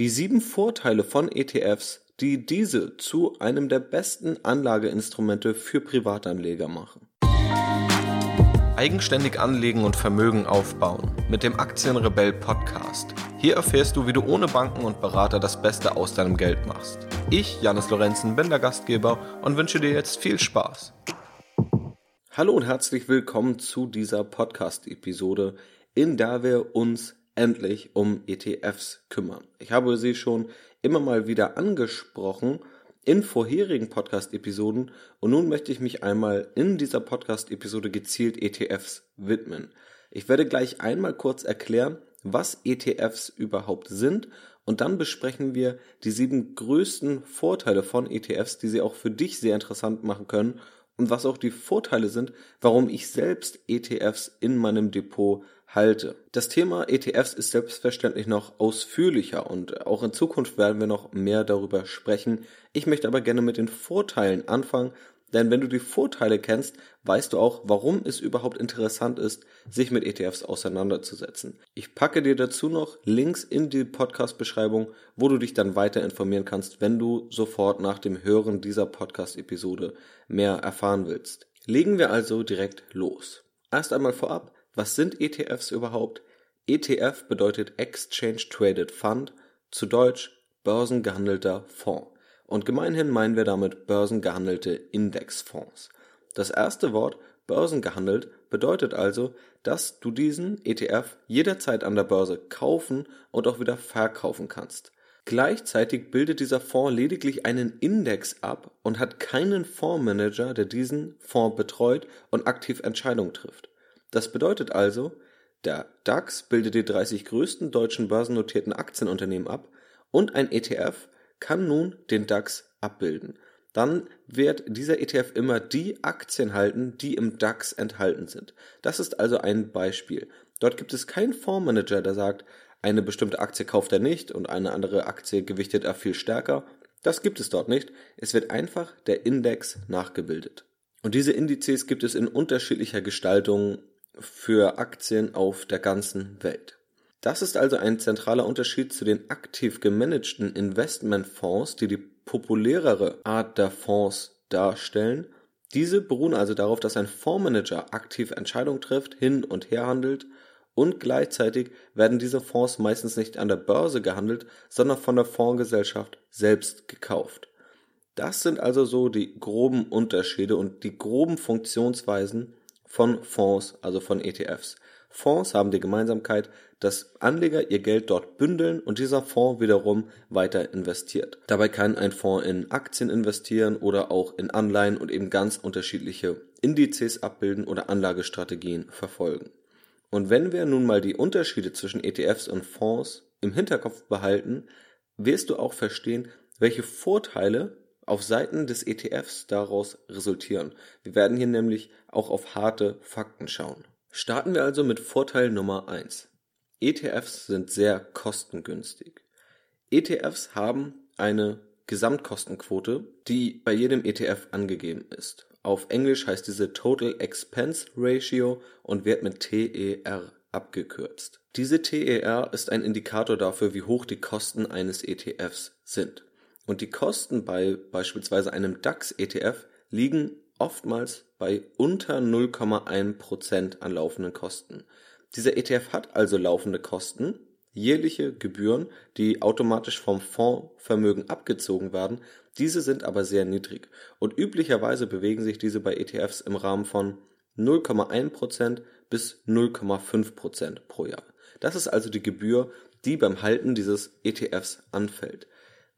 Die sieben Vorteile von ETFs, die diese zu einem der besten Anlageinstrumente für Privatanleger machen. Eigenständig anlegen und Vermögen aufbauen mit dem Aktienrebell Podcast. Hier erfährst du, wie du ohne Banken und Berater das Beste aus deinem Geld machst. Ich, Janis Lorenzen, bin der Gastgeber und wünsche dir jetzt viel Spaß. Hallo und herzlich willkommen zu dieser Podcast-Episode, in der wir uns endlich um ETFs kümmern. Ich habe sie schon immer mal wieder angesprochen in vorherigen Podcast-Episoden und nun möchte ich mich einmal in dieser Podcast-Episode gezielt ETFs widmen. Ich werde gleich einmal kurz erklären, was ETFs überhaupt sind und dann besprechen wir die sieben größten Vorteile von ETFs, die sie auch für dich sehr interessant machen können und was auch die Vorteile sind, warum ich selbst ETFs in meinem Depot halte. Das Thema ETFs ist selbstverständlich noch ausführlicher und auch in Zukunft werden wir noch mehr darüber sprechen. Ich möchte aber gerne mit den Vorteilen anfangen, denn wenn du die Vorteile kennst, weißt du auch, warum es überhaupt interessant ist, sich mit ETFs auseinanderzusetzen. Ich packe dir dazu noch Links in die Podcast-Beschreibung, wo du dich dann weiter informieren kannst, wenn du sofort nach dem Hören dieser Podcast-Episode mehr erfahren willst. Legen wir also direkt los. Erst einmal vorab, was sind ETFs überhaupt? ETF bedeutet Exchange Traded Fund, zu Deutsch börsengehandelter Fonds. Und gemeinhin meinen wir damit börsengehandelte Indexfonds. Das erste Wort börsengehandelt bedeutet also, dass du diesen ETF jederzeit an der Börse kaufen und auch wieder verkaufen kannst. Gleichzeitig bildet dieser Fonds lediglich einen Index ab und hat keinen Fondsmanager, der diesen Fonds betreut und aktiv Entscheidungen trifft. Das bedeutet also, der DAX bildet die 30 größten deutschen börsennotierten Aktienunternehmen ab und ein ETF kann nun den DAX abbilden. Dann wird dieser ETF immer die Aktien halten, die im DAX enthalten sind. Das ist also ein Beispiel. Dort gibt es keinen Fondsmanager, der sagt, eine bestimmte Aktie kauft er nicht und eine andere Aktie gewichtet er viel stärker. Das gibt es dort nicht. Es wird einfach der Index nachgebildet. Und diese Indizes gibt es in unterschiedlicher Gestaltung für Aktien auf der ganzen Welt. Das ist also ein zentraler Unterschied zu den aktiv gemanagten Investmentfonds, die die populärere Art der Fonds darstellen. Diese beruhen also darauf, dass ein Fondsmanager aktiv Entscheidungen trifft, hin und her handelt und gleichzeitig werden diese Fonds meistens nicht an der Börse gehandelt, sondern von der Fondsgesellschaft selbst gekauft. Das sind also so die groben Unterschiede und die groben Funktionsweisen von Fonds, also von ETFs. Fonds haben die Gemeinsamkeit, dass Anleger ihr Geld dort bündeln und dieser Fonds wiederum weiter investiert. Dabei kann ein Fonds in Aktien investieren oder auch in Anleihen und eben ganz unterschiedliche Indizes abbilden oder Anlagestrategien verfolgen. Und wenn wir nun mal die Unterschiede zwischen ETFs und Fonds im Hinterkopf behalten, wirst du auch verstehen, welche Vorteile auf Seiten des ETFs daraus resultieren. Wir werden hier nämlich auch auf harte Fakten schauen. Starten wir also mit Vorteil Nummer eins: ETFs sind sehr kostengünstig. ETFs haben eine Gesamtkostenquote, die bei jedem ETF angegeben ist. Auf Englisch heißt diese Total Expense Ratio und wird mit TER abgekürzt. Diese TER ist ein Indikator dafür, wie hoch die Kosten eines ETFs sind. Und die Kosten bei beispielsweise einem DAX-ETF liegen oftmals bei unter 0,1% an laufenden Kosten. Dieser ETF hat also laufende Kosten, jährliche Gebühren, die automatisch vom Fondsvermögen abgezogen werden, diese sind aber sehr niedrig und üblicherweise bewegen sich diese bei ETFs im Rahmen von 0,1% bis 0,5% pro Jahr. Das ist also die Gebühr, die beim Halten dieses ETFs anfällt.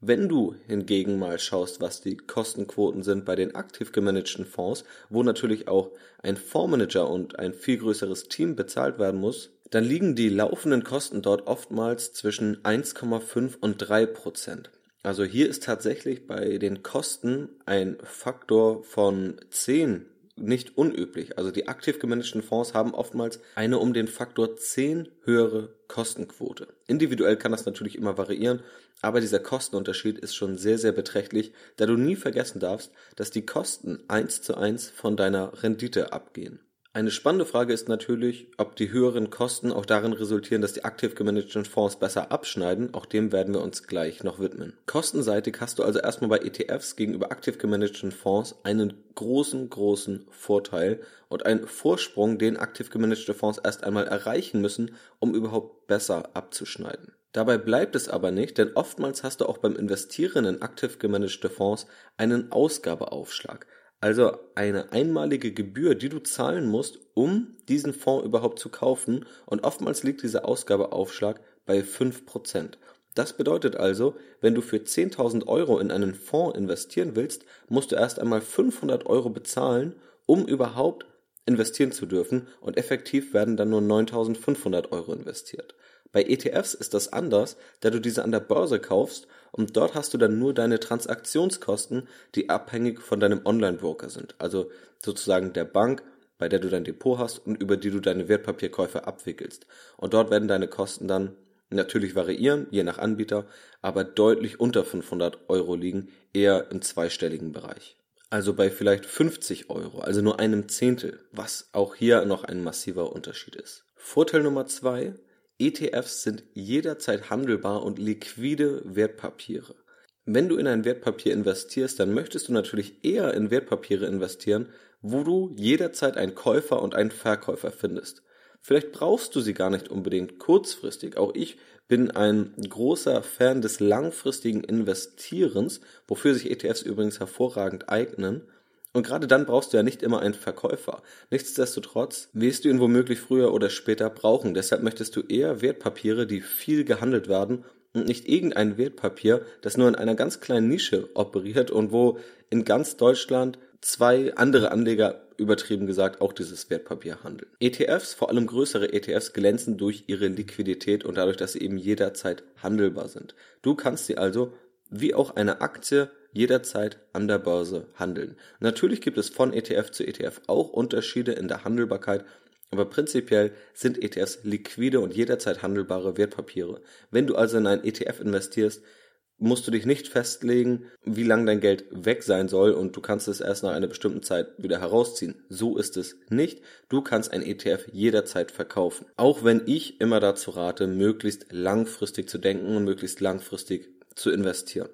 Wenn du hingegen mal schaust, was die Kostenquoten sind bei den aktiv gemanagten Fonds, wo natürlich auch ein Fondsmanager und ein viel größeres Team bezahlt werden muss, dann liegen die laufenden Kosten dort oftmals zwischen 1,5 und 3 Prozent. Also hier ist tatsächlich bei den Kosten ein Faktor von 10 nicht unüblich. Also die aktiv gemanagten Fonds haben oftmals eine um den Faktor 10 höhere Kostenquote. Individuell kann das natürlich immer variieren, aber dieser Kostenunterschied ist schon sehr, sehr beträchtlich, da du nie vergessen darfst, dass die Kosten eins zu eins von deiner Rendite abgehen. Eine spannende Frage ist natürlich, ob die höheren Kosten auch darin resultieren, dass die aktiv gemanagten Fonds besser abschneiden. Auch dem werden wir uns gleich noch widmen. Kostenseitig hast du also erstmal bei ETFs gegenüber aktiv gemanagten Fonds einen großen, großen Vorteil und einen Vorsprung, den aktiv gemanagte Fonds erst einmal erreichen müssen, um überhaupt besser abzuschneiden. Dabei bleibt es aber nicht, denn oftmals hast du auch beim Investieren in aktiv gemanagte Fonds einen Ausgabeaufschlag also eine einmalige Gebühr, die du zahlen musst, um diesen Fonds überhaupt zu kaufen. Und oftmals liegt dieser Ausgabeaufschlag bei 5%. Das bedeutet also, wenn du für 10.000 Euro in einen Fonds investieren willst, musst du erst einmal 500 Euro bezahlen, um überhaupt investieren zu dürfen und effektiv werden dann nur 9.500 Euro investiert. Bei ETFs ist das anders, da du diese an der Börse kaufst und dort hast du dann nur deine Transaktionskosten, die abhängig von deinem Online-Broker sind. Also sozusagen der Bank, bei der du dein Depot hast und über die du deine Wertpapierkäufe abwickelst. Und dort werden deine Kosten dann natürlich variieren, je nach Anbieter, aber deutlich unter 500 Euro liegen, eher im zweistelligen Bereich. Also bei vielleicht 50 Euro, also nur einem Zehntel, was auch hier noch ein massiver Unterschied ist. Vorteil Nummer zwei, ETFs sind jederzeit handelbar und liquide Wertpapiere. Wenn du in ein Wertpapier investierst, dann möchtest du natürlich eher in Wertpapiere investieren, wo du jederzeit einen Käufer und einen Verkäufer findest. Vielleicht brauchst du sie gar nicht unbedingt kurzfristig. Auch ich bin ein großer Fan des langfristigen Investierens, wofür sich ETFs übrigens hervorragend eignen. Und gerade dann brauchst du ja nicht immer einen Verkäufer. Nichtsdestotrotz wirst du ihn womöglich früher oder später brauchen. Deshalb möchtest du eher Wertpapiere, die viel gehandelt werden und nicht irgendein Wertpapier, das nur in einer ganz kleinen Nische operiert und wo in ganz Deutschland zwei andere Anleger übertrieben gesagt auch dieses Wertpapier handeln. ETFs, vor allem größere ETFs, glänzen durch ihre Liquidität und dadurch, dass sie eben jederzeit handelbar sind. Du kannst sie also wie auch eine Aktie jederzeit an der Börse handeln. Natürlich gibt es von ETF zu ETF auch Unterschiede in der Handelbarkeit, aber prinzipiell sind ETFs liquide und jederzeit handelbare Wertpapiere. Wenn du also in einen ETF investierst, musst du dich nicht festlegen, wie lang dein Geld weg sein soll und du kannst es erst nach einer bestimmten Zeit wieder herausziehen. So ist es nicht. Du kannst ein ETF jederzeit verkaufen. Auch wenn ich immer dazu rate, möglichst langfristig zu denken und möglichst langfristig zu investieren.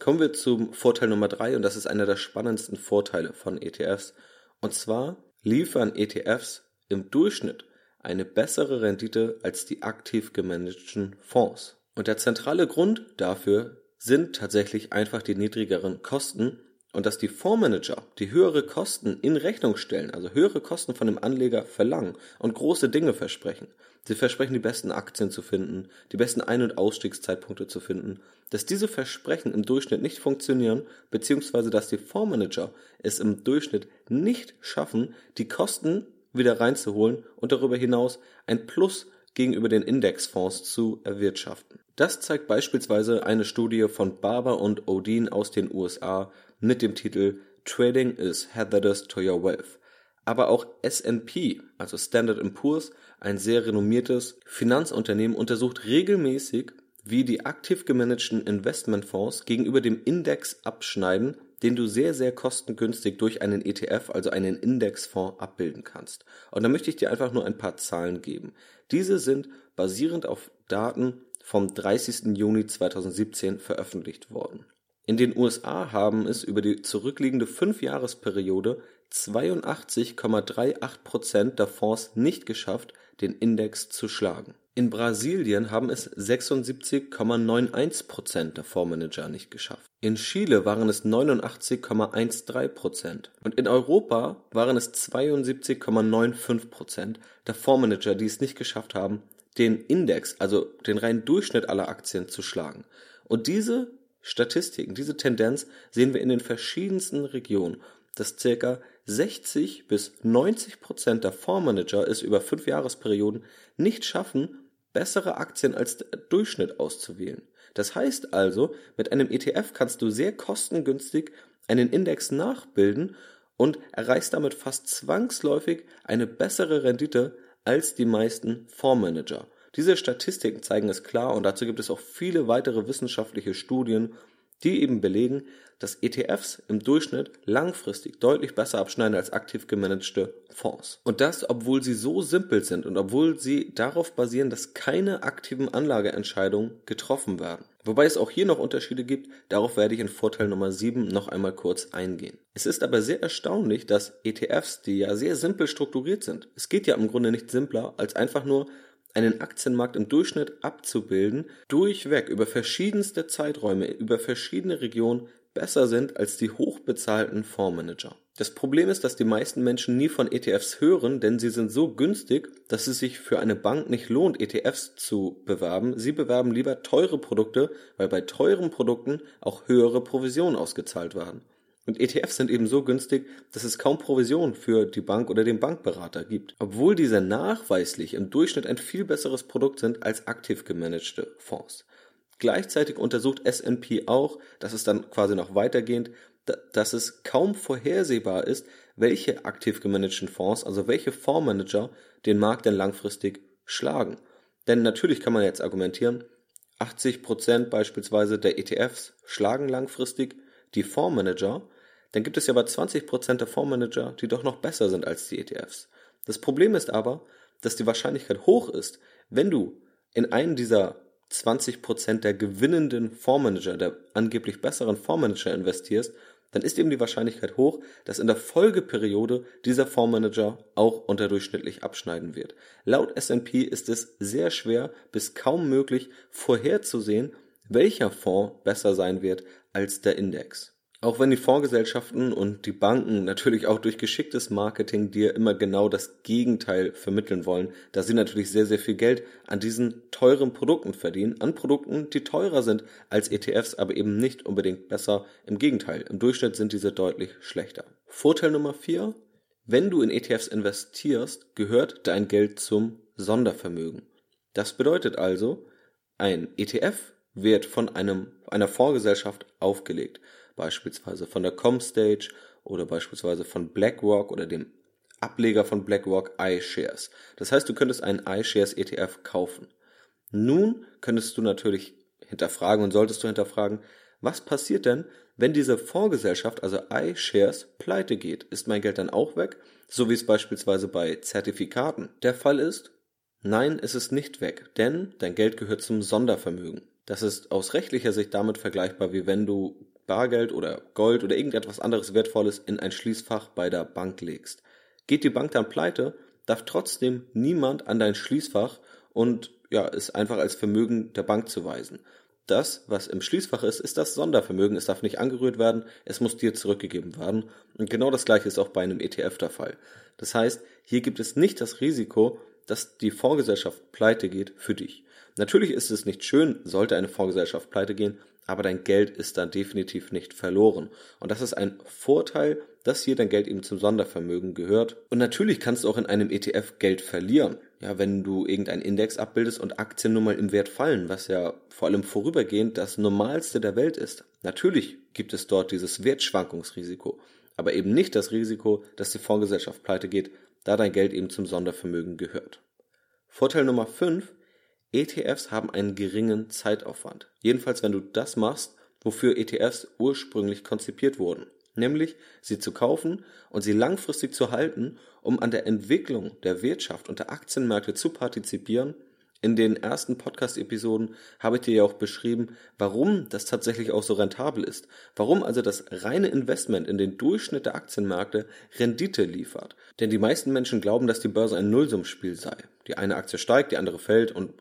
Kommen wir zum Vorteil Nummer drei und das ist einer der spannendsten Vorteile von ETFs. Und zwar liefern ETFs im Durchschnitt eine bessere Rendite als die aktiv gemanagten Fonds. Und der zentrale Grund dafür sind tatsächlich einfach die niedrigeren Kosten und dass die Fondsmanager die höhere Kosten in Rechnung stellen, also höhere Kosten von dem Anleger verlangen und große Dinge versprechen. Sie versprechen, die besten Aktien zu finden, die besten Ein- und Ausstiegszeitpunkte zu finden. Dass diese Versprechen im Durchschnitt nicht funktionieren, beziehungsweise dass die Fondsmanager es im Durchschnitt nicht schaffen, die Kosten wieder reinzuholen und darüber hinaus ein Plus gegenüber den Indexfonds zu erwirtschaften. Das zeigt beispielsweise eine Studie von Barber und Odin aus den USA mit dem Titel Trading is hazardous to your wealth. Aber auch S&P, also Standard Poor's, ein sehr renommiertes Finanzunternehmen, untersucht regelmäßig, wie die aktiv gemanagten Investmentfonds gegenüber dem Index abschneiden, den du sehr, sehr kostengünstig durch einen ETF, also einen Indexfonds, abbilden kannst. Und da möchte ich dir einfach nur ein paar Zahlen geben. Diese sind basierend auf Daten vom 30. Juni 2017 veröffentlicht worden. In den USA haben es über die zurückliegende Fünfjahresperiode 82,38 Prozent der Fonds nicht geschafft, den Index zu schlagen. In Brasilien haben es 76,91 Prozent der Fondsmanager nicht geschafft. In Chile waren es 89,13 Prozent. Und in Europa waren es 72,95 Prozent der Fondsmanager, die es nicht geschafft haben, den Index, also den reinen Durchschnitt aller Aktien zu schlagen. Und diese Statistiken, diese Tendenz sehen wir in den verschiedensten Regionen, dass circa 60 bis 90 Prozent der Fondsmanager es über fünf Jahresperioden nicht schaffen, bessere Aktien als der Durchschnitt auszuwählen. Das heißt also, mit einem ETF kannst du sehr kostengünstig einen Index nachbilden und erreichst damit fast zwangsläufig eine bessere Rendite als die meisten Fondsmanager. Diese Statistiken zeigen es klar und dazu gibt es auch viele weitere wissenschaftliche Studien, die eben belegen, dass ETFs im Durchschnitt langfristig deutlich besser abschneiden als aktiv gemanagte Fonds. Und das, obwohl sie so simpel sind und obwohl sie darauf basieren, dass keine aktiven Anlageentscheidungen getroffen werden. Wobei es auch hier noch Unterschiede gibt, darauf werde ich in Vorteil Nummer 7 noch einmal kurz eingehen. Es ist aber sehr erstaunlich, dass ETFs, die ja sehr simpel strukturiert sind, es geht ja im Grunde nicht simpler, als einfach nur einen Aktienmarkt im Durchschnitt abzubilden, durchweg über verschiedenste Zeiträume, über verschiedene Regionen besser sind als die hochbezahlten Fondsmanager. Das Problem ist, dass die meisten Menschen nie von ETFs hören, denn sie sind so günstig, dass es sich für eine Bank nicht lohnt, ETFs zu bewerben. Sie bewerben lieber teure Produkte, weil bei teuren Produkten auch höhere Provisionen ausgezahlt werden. Und ETFs sind eben so günstig, dass es kaum Provision für die Bank oder den Bankberater gibt, obwohl diese nachweislich im Durchschnitt ein viel besseres Produkt sind als aktiv gemanagte Fonds. Gleichzeitig untersucht S&P auch, dass es dann quasi noch weitergehend, dass es kaum vorhersehbar ist, welche aktiv gemanagten Fonds, also welche Fondsmanager den Markt denn langfristig schlagen. Denn natürlich kann man jetzt argumentieren, 80 Prozent beispielsweise der ETFs schlagen langfristig die Fondsmanager, dann gibt es ja aber 20 Prozent der Fondsmanager, die doch noch besser sind als die ETFs. Das Problem ist aber, dass die Wahrscheinlichkeit hoch ist, wenn du in einen dieser 20% der gewinnenden Fondsmanager, der angeblich besseren Fondsmanager investierst, dann ist eben die Wahrscheinlichkeit hoch, dass in der Folgeperiode dieser Fondsmanager auch unterdurchschnittlich abschneiden wird. Laut S&P ist es sehr schwer bis kaum möglich vorherzusehen, welcher Fonds besser sein wird als der Index. Auch wenn die Fondsgesellschaften und die Banken natürlich auch durch geschicktes Marketing dir immer genau das Gegenteil vermitteln wollen, da sie natürlich sehr, sehr viel Geld an diesen teuren Produkten verdienen, an Produkten, die teurer sind als ETFs, aber eben nicht unbedingt besser. Im Gegenteil, im Durchschnitt sind diese deutlich schlechter. Vorteil Nummer vier: Wenn du in ETFs investierst, gehört dein Geld zum Sondervermögen. Das bedeutet also, ein ETF wird von einem, einer Fondsgesellschaft aufgelegt beispielsweise von der Comstage oder beispielsweise von BlackRock oder dem Ableger von BlackRock iShares. Das heißt, du könntest einen iShares ETF kaufen. Nun könntest du natürlich hinterfragen und solltest du hinterfragen, was passiert denn, wenn diese Fondsgesellschaft, also iShares, pleite geht? Ist mein Geld dann auch weg? So wie es beispielsweise bei Zertifikaten der Fall ist? Nein, es ist nicht weg, denn dein Geld gehört zum Sondervermögen. Das ist aus rechtlicher Sicht damit vergleichbar, wie wenn du Bargeld oder Gold oder irgendetwas anderes Wertvolles in ein Schließfach bei der Bank legst. Geht die Bank dann pleite, darf trotzdem niemand an dein Schließfach und ja, es einfach als Vermögen der Bank zuweisen. Das, was im Schließfach ist, ist das Sondervermögen. Es darf nicht angerührt werden, es muss dir zurückgegeben werden. Und genau das gleiche ist auch bei einem ETF der Fall. Das heißt, hier gibt es nicht das Risiko, dass die Fondsgesellschaft pleite geht für dich. Natürlich ist es nicht schön, sollte eine Fondsgesellschaft pleite gehen, aber dein Geld ist dann definitiv nicht verloren. Und das ist ein Vorteil, dass hier dein Geld eben zum Sondervermögen gehört. Und natürlich kannst du auch in einem ETF Geld verlieren. Ja, wenn du irgendeinen Index abbildest und Aktien nun mal im Wert fallen, was ja vor allem vorübergehend das Normalste der Welt ist. Natürlich gibt es dort dieses Wertschwankungsrisiko, aber eben nicht das Risiko, dass die Fondsgesellschaft pleite geht, da dein Geld eben zum Sondervermögen gehört. Vorteil Nummer 5 ETFs haben einen geringen Zeitaufwand. Jedenfalls, wenn du das machst, wofür ETFs ursprünglich konzipiert wurden. Nämlich, sie zu kaufen und sie langfristig zu halten, um an der Entwicklung der Wirtschaft und der Aktienmärkte zu partizipieren. In den ersten Podcast-Episoden habe ich dir ja auch beschrieben, warum das tatsächlich auch so rentabel ist. Warum also das reine Investment in den Durchschnitt der Aktienmärkte Rendite liefert. Denn die meisten Menschen glauben, dass die Börse ein Nullsummspiel sei. Die eine Aktie steigt, die andere fällt und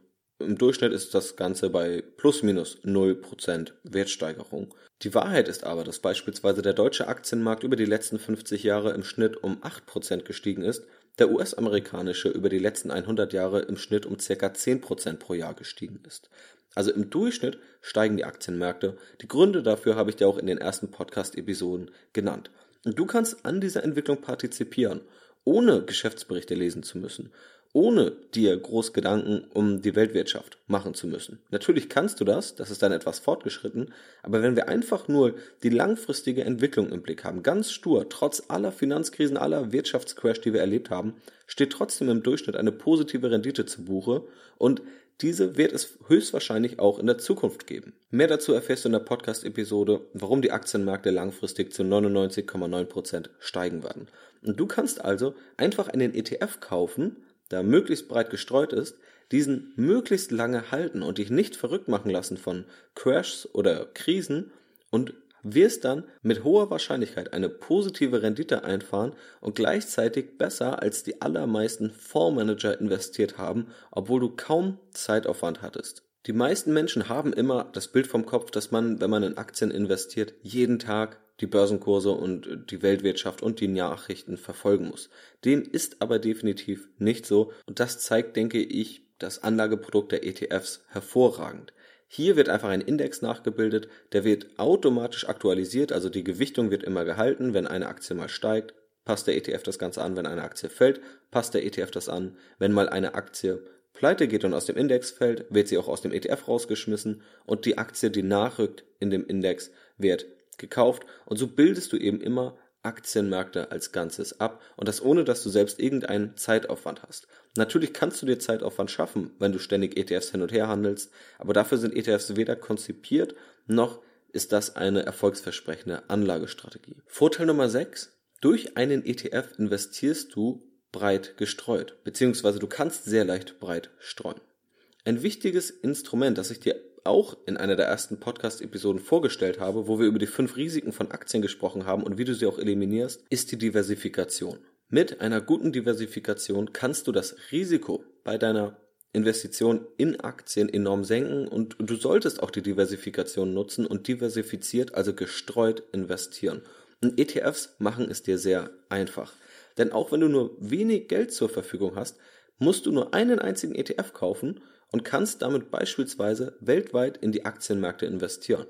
im Durchschnitt ist das Ganze bei plus minus 0% Wertsteigerung. Die Wahrheit ist aber, dass beispielsweise der deutsche Aktienmarkt über die letzten 50 Jahre im Schnitt um 8% gestiegen ist, der US-amerikanische über die letzten 100 Jahre im Schnitt um ca. 10% pro Jahr gestiegen ist. Also im Durchschnitt steigen die Aktienmärkte. Die Gründe dafür habe ich dir auch in den ersten Podcast-Episoden genannt. Und du kannst an dieser Entwicklung partizipieren, ohne Geschäftsberichte lesen zu müssen ohne dir groß Gedanken um die Weltwirtschaft machen zu müssen. Natürlich kannst du das, das ist dann etwas fortgeschritten, aber wenn wir einfach nur die langfristige Entwicklung im Blick haben, ganz stur, trotz aller Finanzkrisen, aller Wirtschaftscrash, die wir erlebt haben, steht trotzdem im Durchschnitt eine positive Rendite zu Buche und Diese wird es höchstwahrscheinlich auch in der Zukunft geben. Mehr dazu erfährst du in der Podcast-Episode, warum die Aktienmärkte langfristig zu 99,9% steigen werden. Und du kannst also einfach einen ETF kaufen, der möglichst breit gestreut ist, diesen möglichst lange halten und dich nicht verrückt machen lassen von Crashs oder Krisen und wirst dann mit hoher Wahrscheinlichkeit eine positive Rendite einfahren und gleichzeitig besser als die allermeisten Fondsmanager investiert haben, obwohl du kaum Zeitaufwand hattest. Die meisten Menschen haben immer das Bild vom Kopf, dass man, wenn man in Aktien investiert, jeden Tag die Börsenkurse und die Weltwirtschaft und die Nachrichten verfolgen muss. Dem ist aber definitiv nicht so und das zeigt, denke ich, das Anlageprodukt der ETFs hervorragend. Hier wird einfach ein Index nachgebildet, der wird automatisch aktualisiert, also die Gewichtung wird immer gehalten, wenn eine Aktie mal steigt, passt der ETF das Ganze an, wenn eine Aktie fällt, passt der ETF das an, wenn mal eine Aktie pleite geht und aus dem Index fällt, wird sie auch aus dem ETF rausgeschmissen und die Aktie, die nachrückt in dem Index, wird gekauft und so bildest du eben immer Aktienmärkte als Ganzes ab und das ohne, dass du selbst irgendeinen Zeitaufwand hast. Natürlich kannst du dir Zeitaufwand schaffen, wenn du ständig ETFs hin und her handelst, aber dafür sind ETFs weder konzipiert, noch ist das eine erfolgsversprechende Anlagestrategie. Vorteil Nummer 6. Durch einen ETF investierst du breit gestreut, beziehungsweise du kannst sehr leicht breit streuen. Ein wichtiges Instrument, das ich dir auch in einer der ersten Podcast-Episoden vorgestellt habe, wo wir über die fünf Risiken von Aktien gesprochen haben und wie du sie auch eliminierst, ist die Diversifikation. Mit einer guten Diversifikation kannst du das Risiko bei deiner Investition in Aktien enorm senken und du solltest auch die Diversifikation nutzen und diversifiziert, also gestreut investieren. Und ETFs machen es dir sehr einfach. Denn auch wenn du nur wenig Geld zur Verfügung hast, musst du nur einen einzigen ETF kaufen und kannst damit beispielsweise weltweit in die Aktienmärkte investieren.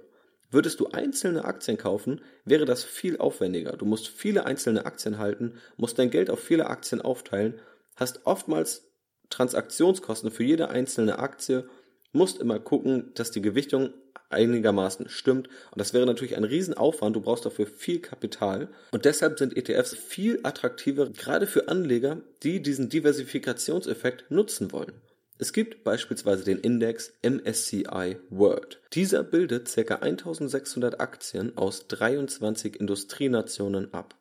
Würdest du einzelne Aktien kaufen, wäre das viel aufwendiger. Du musst viele einzelne Aktien halten, musst dein Geld auf viele Aktien aufteilen, hast oftmals Transaktionskosten für jede einzelne Aktie, musst immer gucken, dass die Gewichtung einigermaßen stimmt. Und das wäre natürlich ein Riesenaufwand. Du brauchst dafür viel Kapital. Und deshalb sind ETFs viel attraktiver, gerade für Anleger, die diesen Diversifikationseffekt nutzen wollen. Es gibt beispielsweise den Index MSCI World. Dieser bildet ca. 1600 Aktien aus 23 Industrienationen ab.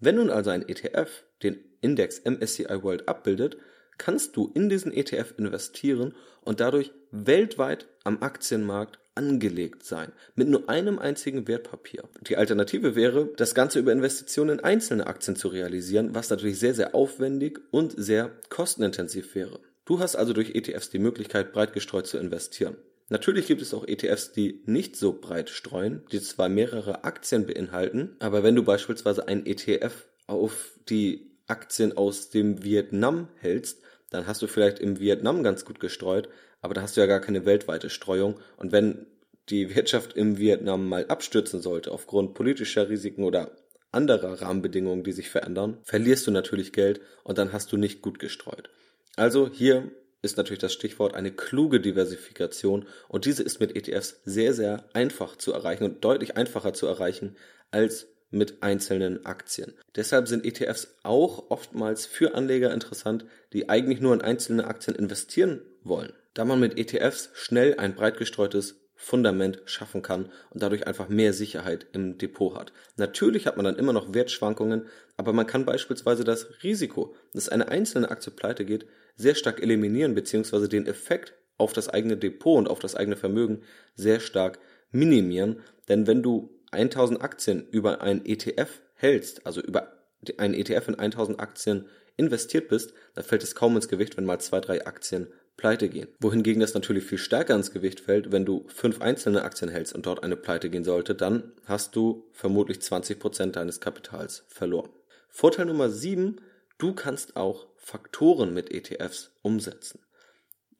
Wenn nun also ein ETF den Index MSCI World abbildet, kannst du in diesen ETF investieren und dadurch weltweit am Aktienmarkt angelegt sein, mit nur einem einzigen Wertpapier. Die Alternative wäre, das Ganze über Investitionen in einzelne Aktien zu realisieren, was natürlich sehr, sehr aufwendig und sehr kostenintensiv wäre. Du hast also durch ETFs die Möglichkeit, breit gestreut zu investieren. Natürlich gibt es auch ETFs, die nicht so breit streuen, die zwar mehrere Aktien beinhalten, aber wenn du beispielsweise einen ETF auf die Aktien aus dem Vietnam hältst, dann hast du vielleicht im Vietnam ganz gut gestreut, aber da hast du ja gar keine weltweite Streuung. Und wenn die Wirtschaft im Vietnam mal abstürzen sollte aufgrund politischer Risiken oder anderer Rahmenbedingungen, die sich verändern, verlierst du natürlich Geld und dann hast du nicht gut gestreut. Also hier ist natürlich das Stichwort eine kluge Diversifikation und diese ist mit ETFs sehr, sehr einfach zu erreichen und deutlich einfacher zu erreichen als mit einzelnen Aktien. Deshalb sind ETFs auch oftmals für Anleger interessant, die eigentlich nur in einzelne Aktien investieren wollen, da man mit ETFs schnell ein breit gestreutes Fundament schaffen kann und dadurch einfach mehr Sicherheit im Depot hat. Natürlich hat man dann immer noch Wertschwankungen, aber man kann beispielsweise das Risiko, dass eine einzelne Aktie pleite geht, sehr stark eliminieren bzw. den Effekt auf das eigene Depot und auf das eigene Vermögen sehr stark minimieren. Denn wenn du 1000 Aktien über ein ETF hältst, also über einen ETF in 1000 Aktien investiert bist, dann fällt es kaum ins Gewicht, wenn mal zwei, drei Aktien pleite gehen. Wohingegen das natürlich viel stärker ins Gewicht fällt, wenn du fünf einzelne Aktien hältst und dort eine pleite gehen sollte, dann hast du vermutlich 20 Prozent deines Kapitals verloren. Vorteil Nummer sieben: du kannst auch Faktoren mit ETFs umsetzen.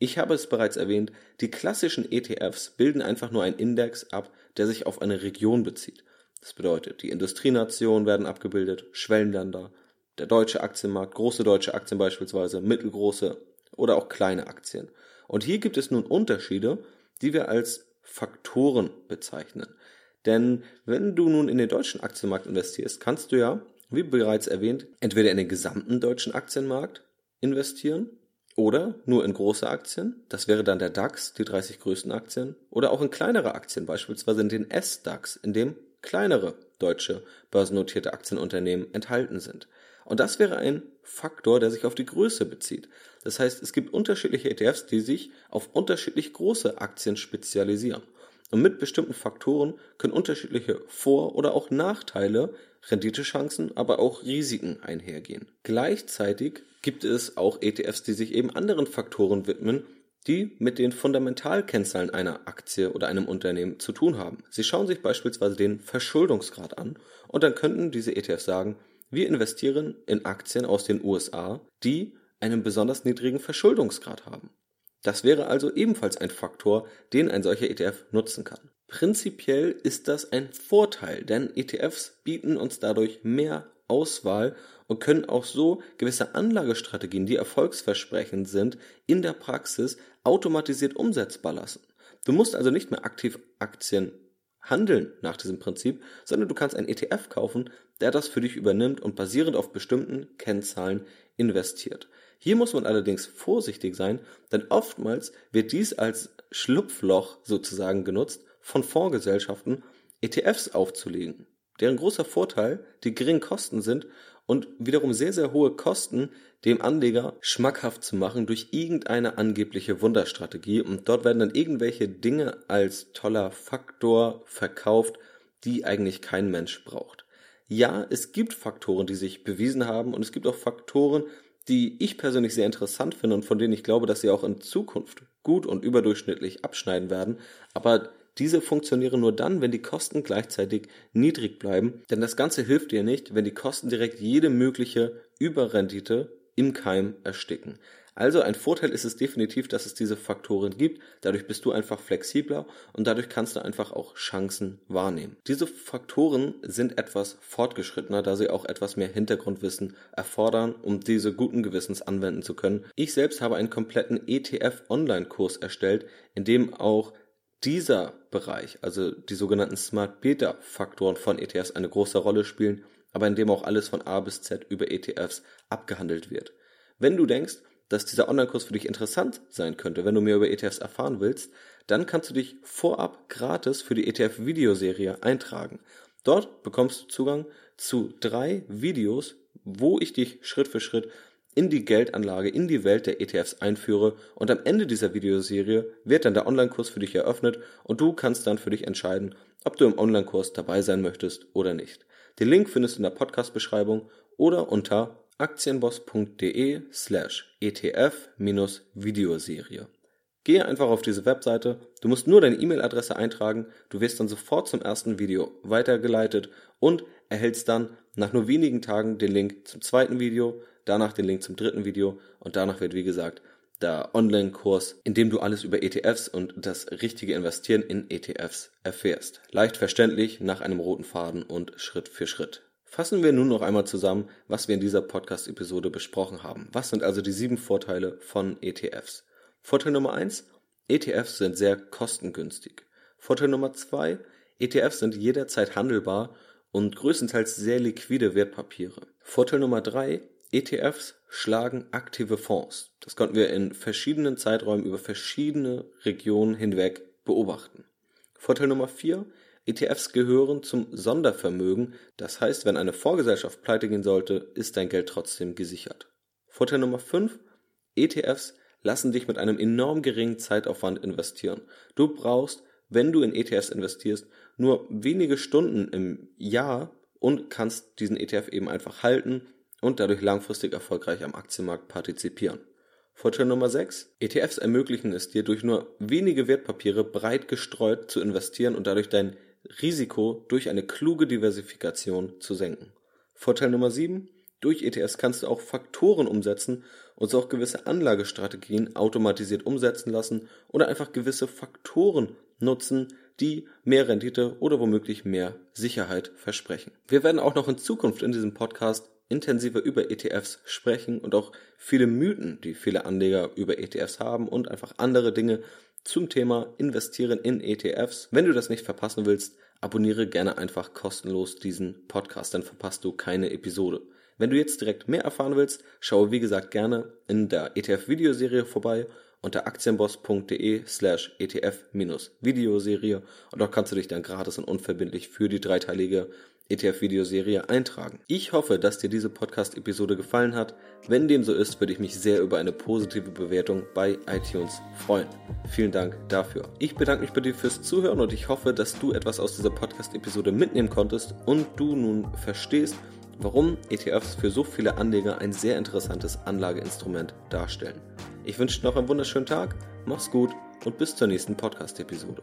Ich habe es bereits erwähnt, die klassischen ETFs bilden einfach nur einen Index ab, der sich auf eine Region bezieht. Das bedeutet, die Industrienationen werden abgebildet, Schwellenländer, der deutsche Aktienmarkt, große deutsche Aktien beispielsweise, mittelgroße oder auch kleine Aktien. Und hier gibt es nun Unterschiede, die wir als Faktoren bezeichnen. Denn wenn du nun in den deutschen Aktienmarkt investierst, kannst du ja, wie bereits erwähnt, entweder in den gesamten deutschen Aktienmarkt investieren Oder nur in große Aktien, das wäre dann der DAX, die 30 größten Aktien, oder auch in kleinere Aktien, beispielsweise in den S-DAX, in dem kleinere deutsche börsennotierte Aktienunternehmen enthalten sind. Und das wäre ein Faktor, der sich auf die Größe bezieht. Das heißt, es gibt unterschiedliche ETFs, die sich auf unterschiedlich große Aktien spezialisieren. Und mit bestimmten Faktoren können unterschiedliche Vor- oder auch Nachteile, Renditechancen, aber auch Risiken einhergehen. Gleichzeitig gibt es auch ETFs, die sich eben anderen Faktoren widmen, die mit den Fundamentalkennzahlen einer Aktie oder einem Unternehmen zu tun haben. Sie schauen sich beispielsweise den Verschuldungsgrad an und dann könnten diese ETFs sagen, wir investieren in Aktien aus den USA, die einen besonders niedrigen Verschuldungsgrad haben. Das wäre also ebenfalls ein Faktor, den ein solcher ETF nutzen kann. Prinzipiell ist das ein Vorteil, denn ETFs bieten uns dadurch mehr Auswahl und können auch so gewisse Anlagestrategien, die erfolgsversprechend sind, in der Praxis automatisiert umsetzbar lassen. Du musst also nicht mehr aktiv Aktien handeln nach diesem Prinzip, sondern du kannst einen ETF kaufen, der das für dich übernimmt und basierend auf bestimmten Kennzahlen investiert. Hier muss man allerdings vorsichtig sein, denn oftmals wird dies als Schlupfloch sozusagen genutzt von Fondsgesellschaften, ETFs aufzulegen. Deren großer Vorteil die geringen Kosten sind und wiederum sehr, sehr hohe Kosten dem Anleger schmackhaft zu machen durch irgendeine angebliche Wunderstrategie und dort werden dann irgendwelche Dinge als toller Faktor verkauft, die eigentlich kein Mensch braucht. Ja, es gibt Faktoren, die sich bewiesen haben und es gibt auch Faktoren, die ich persönlich sehr interessant finde und von denen ich glaube, dass sie auch in Zukunft gut und überdurchschnittlich abschneiden werden, aber diese funktionieren nur dann, wenn die Kosten gleichzeitig niedrig bleiben, denn das Ganze hilft dir nicht, wenn die Kosten direkt jede mögliche Überrendite im Keim ersticken. Also ein Vorteil ist es definitiv, dass es diese Faktoren gibt. Dadurch bist du einfach flexibler und dadurch kannst du einfach auch Chancen wahrnehmen. Diese Faktoren sind etwas fortgeschrittener, da sie auch etwas mehr Hintergrundwissen erfordern, um diese guten Gewissens anwenden zu können. Ich selbst habe einen kompletten ETF Online-Kurs erstellt, in dem auch dieser Bereich, also die sogenannten Smart Beta Faktoren von ETFs eine große Rolle spielen, aber in dem auch alles von A bis Z über ETFs abgehandelt wird. Wenn du denkst, dass dieser Online-Kurs für dich interessant sein könnte, wenn du mehr über ETFs erfahren willst, dann kannst du dich vorab gratis für die ETF-Videoserie eintragen. Dort bekommst du Zugang zu drei Videos, wo ich dich Schritt für Schritt in die Geldanlage, in die Welt der ETFs einführe und am Ende dieser Videoserie wird dann der Online-Kurs für dich eröffnet und du kannst dann für dich entscheiden, ob du im Online-Kurs dabei sein möchtest oder nicht. Den Link findest du in der Podcast-Beschreibung oder unter aktienboss.de slash ETF-Videoserie. Gehe einfach auf diese Webseite, du musst nur deine E-Mail-Adresse eintragen, du wirst dann sofort zum ersten Video weitergeleitet und erhältst dann nach nur wenigen Tagen den Link zum zweiten Video, danach den Link zum dritten Video und danach wird wie gesagt der Online-Kurs, in dem du alles über ETFs und das richtige Investieren in ETFs erfährst. Leicht verständlich, nach einem roten Faden und Schritt für Schritt. Fassen wir nun noch einmal zusammen, was wir in dieser Podcast-Episode besprochen haben. Was sind also die sieben Vorteile von ETFs? Vorteil Nummer eins: ETFs sind sehr kostengünstig. Vorteil Nummer zwei: ETFs sind jederzeit handelbar und größtenteils sehr liquide Wertpapiere. Vorteil Nummer drei: ETFs schlagen aktive Fonds. Das konnten wir in verschiedenen Zeiträumen über verschiedene Regionen hinweg beobachten. Vorteil Nummer vier: ETFs gehören zum Sondervermögen, das heißt, wenn eine Vorgesellschaft pleite gehen sollte, ist dein Geld trotzdem gesichert. Vorteil Nummer 5. ETFs lassen dich mit einem enorm geringen Zeitaufwand investieren. Du brauchst, wenn du in ETFs investierst, nur wenige Stunden im Jahr und kannst diesen ETF eben einfach halten und dadurch langfristig erfolgreich am Aktienmarkt partizipieren. Vorteil Nummer 6. ETFs ermöglichen es dir, durch nur wenige Wertpapiere breit gestreut zu investieren und dadurch dein Risiko durch eine kluge Diversifikation zu senken. Vorteil Nummer 7. Durch ETFs kannst du auch Faktoren umsetzen und so auch gewisse Anlagestrategien automatisiert umsetzen lassen oder einfach gewisse Faktoren nutzen, die mehr Rendite oder womöglich mehr Sicherheit versprechen. Wir werden auch noch in Zukunft in diesem Podcast intensiver über ETFs sprechen und auch viele Mythen, die viele Anleger über ETFs haben und einfach andere Dinge zum Thema Investieren in ETFs. Wenn du das nicht verpassen willst, abonniere gerne einfach kostenlos diesen Podcast, dann verpasst du keine Episode. Wenn du jetzt direkt mehr erfahren willst, schaue wie gesagt gerne in der ETF-Videoserie vorbei unter aktienboss.de slash ETF-Videoserie und dort kannst du dich dann gratis und unverbindlich für die dreiteilige ETF-Videoserie eintragen. Ich hoffe, dass dir diese Podcast-Episode gefallen hat. Wenn dem so ist, würde ich mich sehr über eine positive Bewertung bei iTunes freuen. Vielen Dank dafür. Ich bedanke mich bei dir fürs Zuhören und ich hoffe, dass du etwas aus dieser Podcast-Episode mitnehmen konntest und du nun verstehst, warum ETFs für so viele Anleger ein sehr interessantes Anlageinstrument darstellen. Ich wünsche dir noch einen wunderschönen Tag, mach's gut und bis zur nächsten Podcast-Episode.